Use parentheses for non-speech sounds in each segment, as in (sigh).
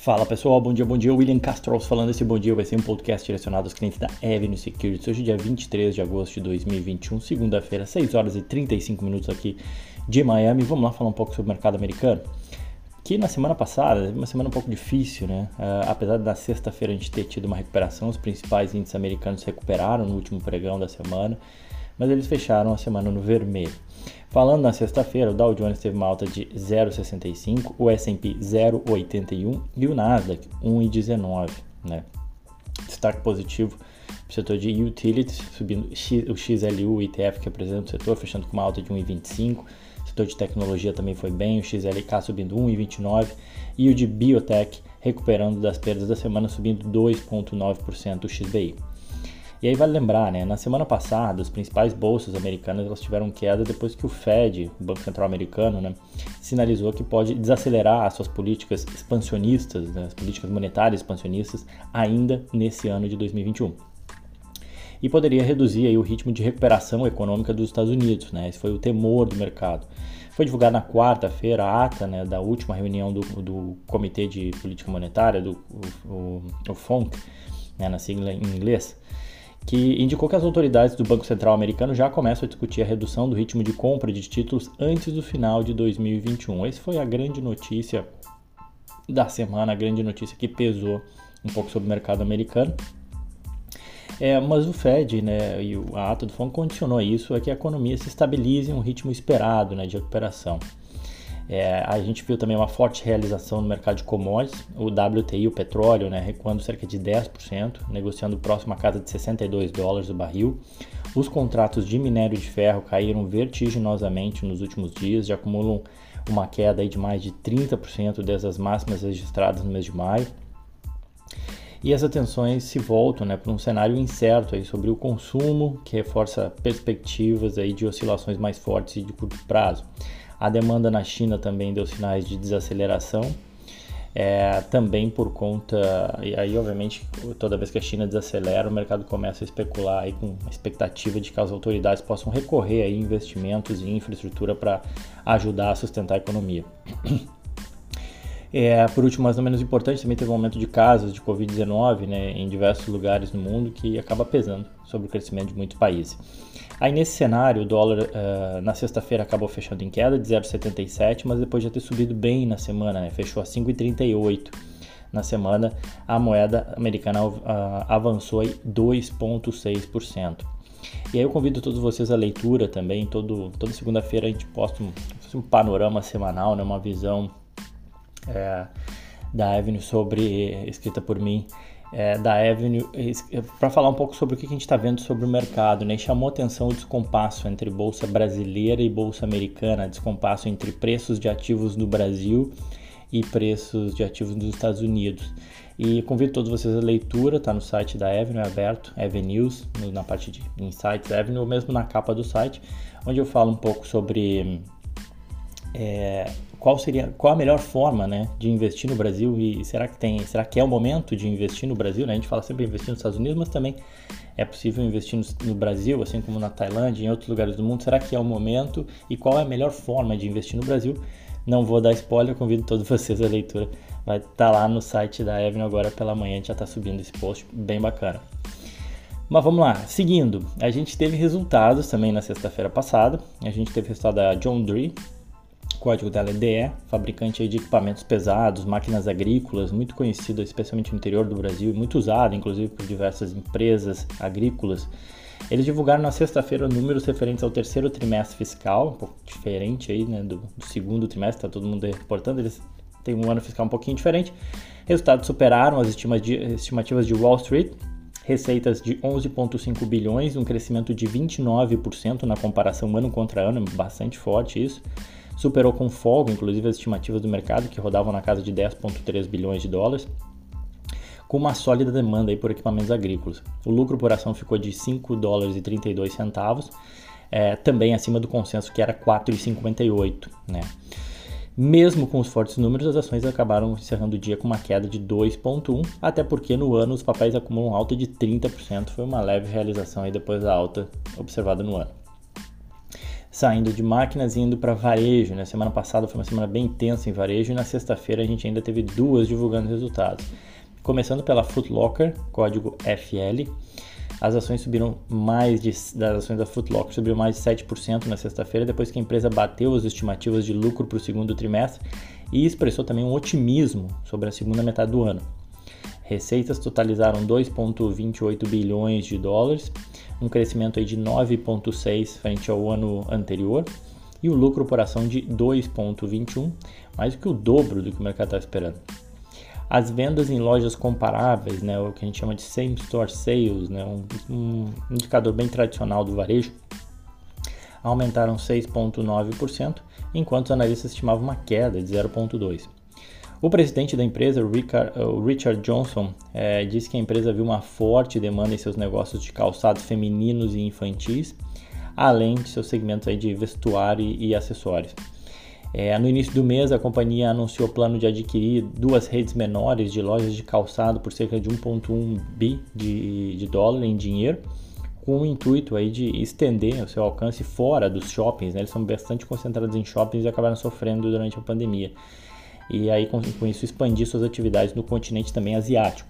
Fala pessoal, bom dia, bom dia. William Castros falando. Esse bom dia vai ser um podcast direcionado aos clientes da Avenue Securities. Hoje, dia 23 de agosto de 2021, segunda-feira, 6 horas e 35 minutos aqui de Miami. Vamos lá falar um pouco sobre o mercado americano. Que na semana passada, uma semana um pouco difícil, né? Uh, apesar da sexta-feira a gente ter tido uma recuperação, os principais índices americanos se recuperaram no último pregão da semana, mas eles fecharam a semana no vermelho. Falando na sexta-feira, o Dow Jones teve uma alta de 0,65, o S&P 0,81 e o Nasdaq 1,19, né? Destaque positivo para o setor de utilities, subindo o XLU, o ETF que apresenta o setor, fechando com uma alta de 1,25. O setor de tecnologia também foi bem, o XLK subindo 1,29 e o de biotech recuperando das perdas da semana, subindo 2,9% o XBI. E aí vale lembrar, né, na semana passada, as principais bolsas americanas elas tiveram queda depois que o Fed, o Banco Central Americano, né, sinalizou que pode desacelerar as suas políticas expansionistas, né, as políticas monetárias expansionistas, ainda nesse ano de 2021 e poderia reduzir aí o ritmo de recuperação econômica dos Estados Unidos. Né? Esse foi o temor do mercado. Foi divulgada na quarta-feira a ata né, da última reunião do, do Comitê de Política Monetária, do o, o, o FONC, né, na sigla em inglês, que indicou que as autoridades do Banco Central americano já começam a discutir a redução do ritmo de compra de títulos antes do final de 2021. Essa foi a grande notícia da semana, a grande notícia que pesou um pouco sobre o mercado americano. É, mas o Fed né, e a ata do FONC condicionou isso a que a economia se estabilize em um ritmo esperado né, de recuperação. É, a gente viu também uma forte realização no mercado de commodities, o WTI, o petróleo, né, recuando cerca de 10%, negociando próximo à casa de 62 dólares o barril. Os contratos de minério de ferro caíram vertiginosamente nos últimos dias, já acumulam uma queda de mais de 30% dessas máximas registradas no mês de maio. E as atenções se voltam né, para um cenário incerto aí sobre o consumo, que reforça perspectivas aí de oscilações mais fortes e de curto prazo. A demanda na China também deu sinais de desaceleração, é, também por conta, e aí obviamente toda vez que a China desacelera, o mercado começa a especular aí com a expectativa de que as autoridades possam recorrer a investimentos em infraestrutura para ajudar a sustentar a economia. É, por último, mas não menos importante, também teve um aumento de casos de Covid-19 né, em diversos lugares no mundo que acaba pesando sobre o crescimento de muitos países. Aí nesse cenário, o dólar uh, na sexta-feira acabou fechando em queda de 0,77, mas depois de ter subido bem na semana, né, fechou a 5,38 na semana, a moeda americana uh, avançou 2,6%. E aí eu convido todos vocês à leitura também, todo, toda segunda-feira a gente posta um, um panorama semanal, né, uma visão é, da Avenue sobre escrita por mim é, da Avenue para falar um pouco sobre o que a gente está vendo sobre o mercado, né? Chamou atenção o descompasso entre bolsa brasileira e bolsa americana, descompasso entre preços de ativos no Brasil e preços de ativos nos Estados Unidos. E convido todos vocês à leitura, está no site da Avenue, é aberto, Avenues, na parte de Insights Avenue, ou mesmo na capa do site, onde eu falo um pouco sobre é, qual seria qual a melhor forma né, de investir no Brasil e será que tem será que é o momento de investir no Brasil né? a gente fala sempre investir nos Estados Unidos mas também é possível investir no, no, Brasil assim como na Tailândia e em outros lugares do mundo. Será que é o momento e qual é a melhor forma de investir no Brasil? Não vou dar spoiler convido todos (laughs) vocês à leitura. Vai estar tá lá no site da Evelyn agora pela manhã a gente já está subindo esse post bem bacana. Mas vamos lá, seguindo, a gente teve resultados também na sexta-feira passada. A gente teve resultado da John Deere, código dela é DE, fabricante de equipamentos pesados, máquinas agrícolas, muito conhecido especialmente no interior do Brasil, muito usado inclusive por diversas empresas agrícolas. Eles divulgaram na sexta-feira números referentes ao terceiro trimestre fiscal, um pouco diferente aí, né, do, do segundo trimestre, está todo mundo reportando, eles têm um ano fiscal um pouquinho diferente. Resultados superaram as estimativas de Wall Street, receitas de 11,5 bilhões, um crescimento de 29% na comparação ano contra ano, bastante forte isso superou com folga, inclusive, as estimativas do mercado, que rodavam na casa de 10,3 bilhões de dólares, com uma sólida demanda aí por equipamentos agrícolas. O lucro por ação ficou de 5 dólares e 32 centavos, é, também acima do consenso que era 4,58, né? Mesmo com os fortes números, as ações acabaram encerrando o dia com uma queda de 2,1%, até porque no ano os papéis acumulam alta de 30%, foi uma leve realização aí depois da alta observada no ano. Saindo de máquinas e indo para varejo. Né? Semana passada foi uma semana bem intensa em varejo e na sexta-feira a gente ainda teve duas divulgando resultados. Começando pela Foot Locker, código FL. As ações subiram mais de, das ações da Foot Locker subiram mais de 7% na sexta-feira, depois que a empresa bateu as estimativas de lucro para o segundo trimestre e expressou também um otimismo sobre a segunda metade do ano. Receitas totalizaram 2,28 bilhões de dólares, um crescimento aí de 9,6 frente ao ano anterior, e o lucro por ação de 2,21, mais do que o dobro do que o mercado está esperando. As vendas em lojas comparáveis, né, o que a gente chama de same store sales, né, um, um indicador bem tradicional do varejo, aumentaram 6,9%, enquanto os analistas estimavam uma queda de 0,2%. O presidente da empresa, o Richard Johnson, é, disse que a empresa viu uma forte demanda em seus negócios de calçados femininos e infantis, além de seus segmentos aí de vestuário e acessórios. É, no início do mês, a companhia anunciou o plano de adquirir duas redes menores de lojas de calçado por cerca de 1,1 bi de, de dólar em dinheiro, com o intuito aí de estender o seu alcance fora dos shoppings. Né? Eles são bastante concentrados em shoppings e acabaram sofrendo durante a pandemia e aí com, com isso expandir suas atividades no continente também asiático.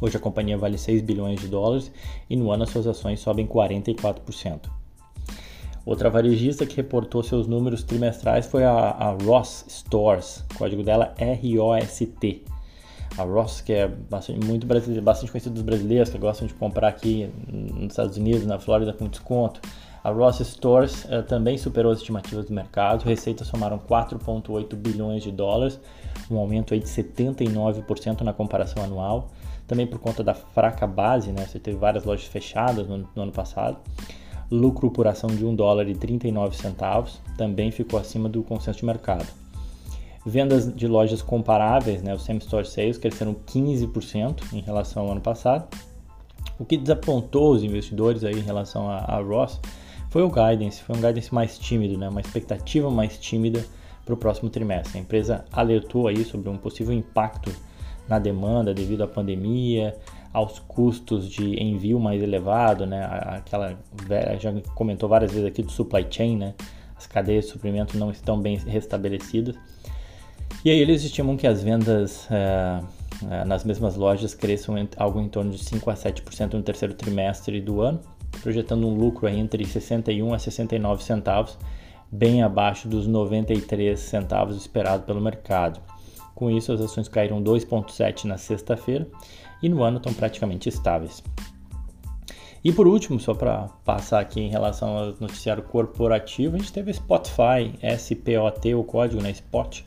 Hoje a companhia vale 6 bilhões de dólares e no ano as suas ações sobem 44%. Outra varejista que reportou seus números trimestrais foi a, a Ross Stores, código dela ROST. A Ross, que é bastante, muito bastante conhecida dos brasileiros que gostam de comprar aqui nos Estados Unidos, na Flórida com desconto. A Ross Stores uh, também superou as estimativas do mercado, receitas somaram 4,8 bilhões de dólares, um aumento aí de 79% na comparação anual, também por conta da fraca base, né? Você teve várias lojas fechadas no, no ano passado. Lucro por ação de 1 dólar e 39 centavos, também ficou acima do consenso de mercado. Vendas de lojas comparáveis, né, os same store sales, cresceram 15% em relação ao ano passado. O que desapontou os investidores aí em relação a, a Ross foi o guidance, foi um guidance mais tímido, né? uma expectativa mais tímida para o próximo trimestre. A empresa alertou aí sobre um possível impacto na demanda devido à pandemia, aos custos de envio mais elevado, né? Aquela já comentou várias vezes aqui do supply chain, né? As cadeias de suprimento não estão bem restabelecidas. E aí eles estimam que as vendas é, é, nas mesmas lojas cresçam algo em torno de 5 a 7% no terceiro trimestre do ano, projetando um lucro entre 61 a 69 centavos, bem abaixo dos 93 centavos esperado pelo mercado. Com isso, as ações caíram 2,7 na sexta-feira e no ano estão praticamente estáveis. E por último, só para passar aqui em relação ao noticiário corporativo, a gente teve a Spotify, SPOT, o código, né, Spot,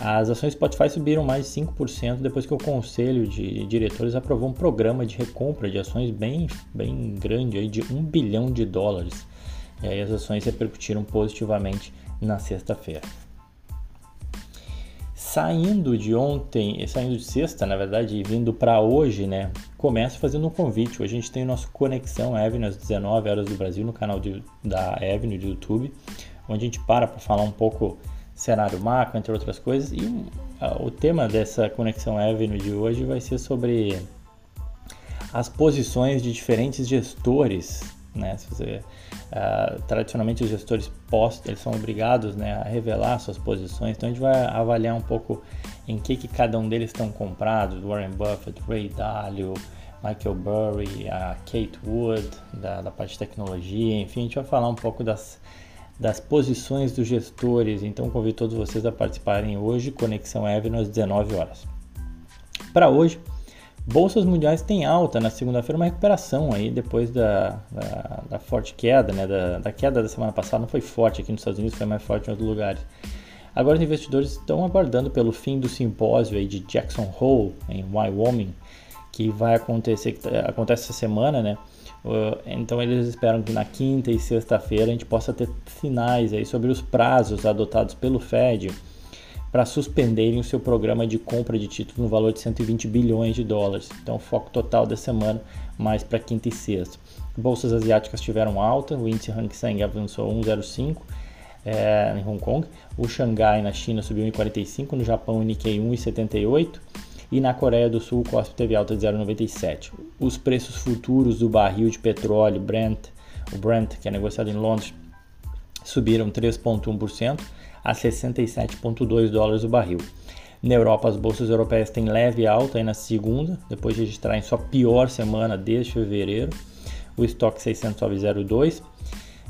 as ações Spotify subiram mais de 5% depois que o conselho de diretores aprovou um programa de recompra de ações bem, bem grande, aí, de 1 bilhão de dólares. E aí as ações repercutiram positivamente na sexta-feira. Saindo de ontem, saindo de sexta, na verdade, e vindo para hoje, né? Começo fazendo um convite. Hoje a gente tem o nosso Conexão Avenue às 19 horas do Brasil no canal de, da Avenue do YouTube, onde a gente para para falar um pouco cenário macro, entre outras coisas. E uh, o tema dessa Conexão Avenue de hoje vai ser sobre as posições de diferentes gestores. Né? Você, uh, tradicionalmente os gestores post, eles são obrigados né, a revelar suas posições, então a gente vai avaliar um pouco em que, que cada um deles estão comprados, Warren Buffett, Ray Dalio, Michael Burry, a Kate Wood, da, da parte de tecnologia, enfim, a gente vai falar um pouco das, das posições dos gestores. Então convido todos vocês a participarem hoje, Conexão Avenue às 19 horas. Para hoje, bolsas mundiais têm alta na segunda-feira, uma recuperação aí depois da, da, da forte queda, né? Da, da, queda da semana passada. Não foi forte aqui nos Estados Unidos, foi mais forte em outros lugares. Agora os investidores estão aguardando pelo fim do simpósio aí de Jackson Hole, em Wyoming, que vai acontecer, que acontece essa semana, né? Uh, então eles esperam que na quinta e sexta-feira a gente possa ter sinais aí sobre os prazos adotados pelo Fed para suspenderem o seu programa de compra de títulos no valor de 120 bilhões de dólares. Então, foco total da semana mais para quinta e sexta. Bolsas asiáticas tiveram alta, o índice Hang Seng avançou 1,05 é, em Hong Kong, o Xangai na China subiu 1,45, no Japão o Nikkei 1,78 e na Coreia do Sul o COSP teve alta de 0,97. Os preços futuros do barril de petróleo Brent, o Brent, que é negociado em Londres, subiram 3,1% a 67,2 dólares o barril. Na Europa, as bolsas europeias têm leve alta aí na segunda, depois de registrarem sua pior semana desde fevereiro. O estoque 600 sobe 0,2,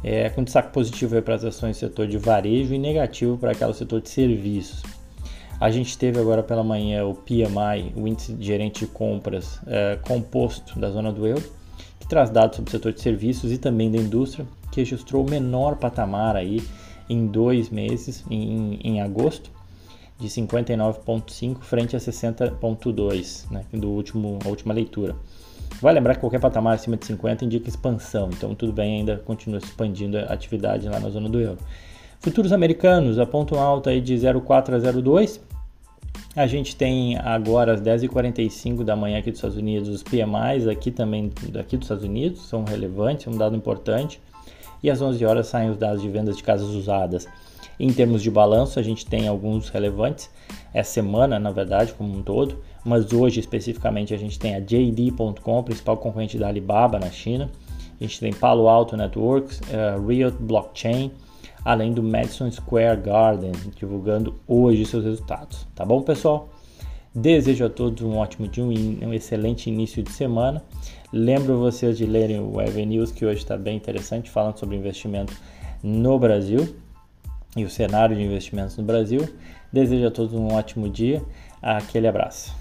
é, com destaque positivo para as ações do setor de varejo e negativo para aquele setor de serviços. A gente teve agora pela manhã o PMI, o índice de gerente de compras é, composto da zona do euro, que traz dados sobre o setor de serviços e também da indústria, que registrou o menor patamar aí em dois meses, em, em agosto, de 59,5 frente a 60,2 né, do último, a última leitura. Vai lembrar que qualquer patamar acima de 50 indica expansão, então tudo bem, ainda continua expandindo a atividade lá na zona do euro. Futuros americanos apontam alta aí de 0,4 a 0,2. A gente tem agora às 10h45 da manhã aqui dos Estados Unidos os PMIs aqui também daqui dos Estados Unidos, são relevantes, é um dado importante. E às 11 horas saem os dados de vendas de casas usadas. Em termos de balanço, a gente tem alguns relevantes, é semana, na verdade, como um todo, mas hoje especificamente a gente tem a JD.com, principal concorrente da Alibaba na China, a gente tem Palo Alto Networks, uh, Riot Blockchain, além do Madison Square Garden, divulgando hoje seus resultados. Tá bom, pessoal? Desejo a todos um ótimo dia, um excelente início de semana. Lembro vocês de lerem o Evan News, que hoje está bem interessante, falando sobre investimento no Brasil e o cenário de investimentos no Brasil. Desejo a todos um ótimo dia. Aquele abraço.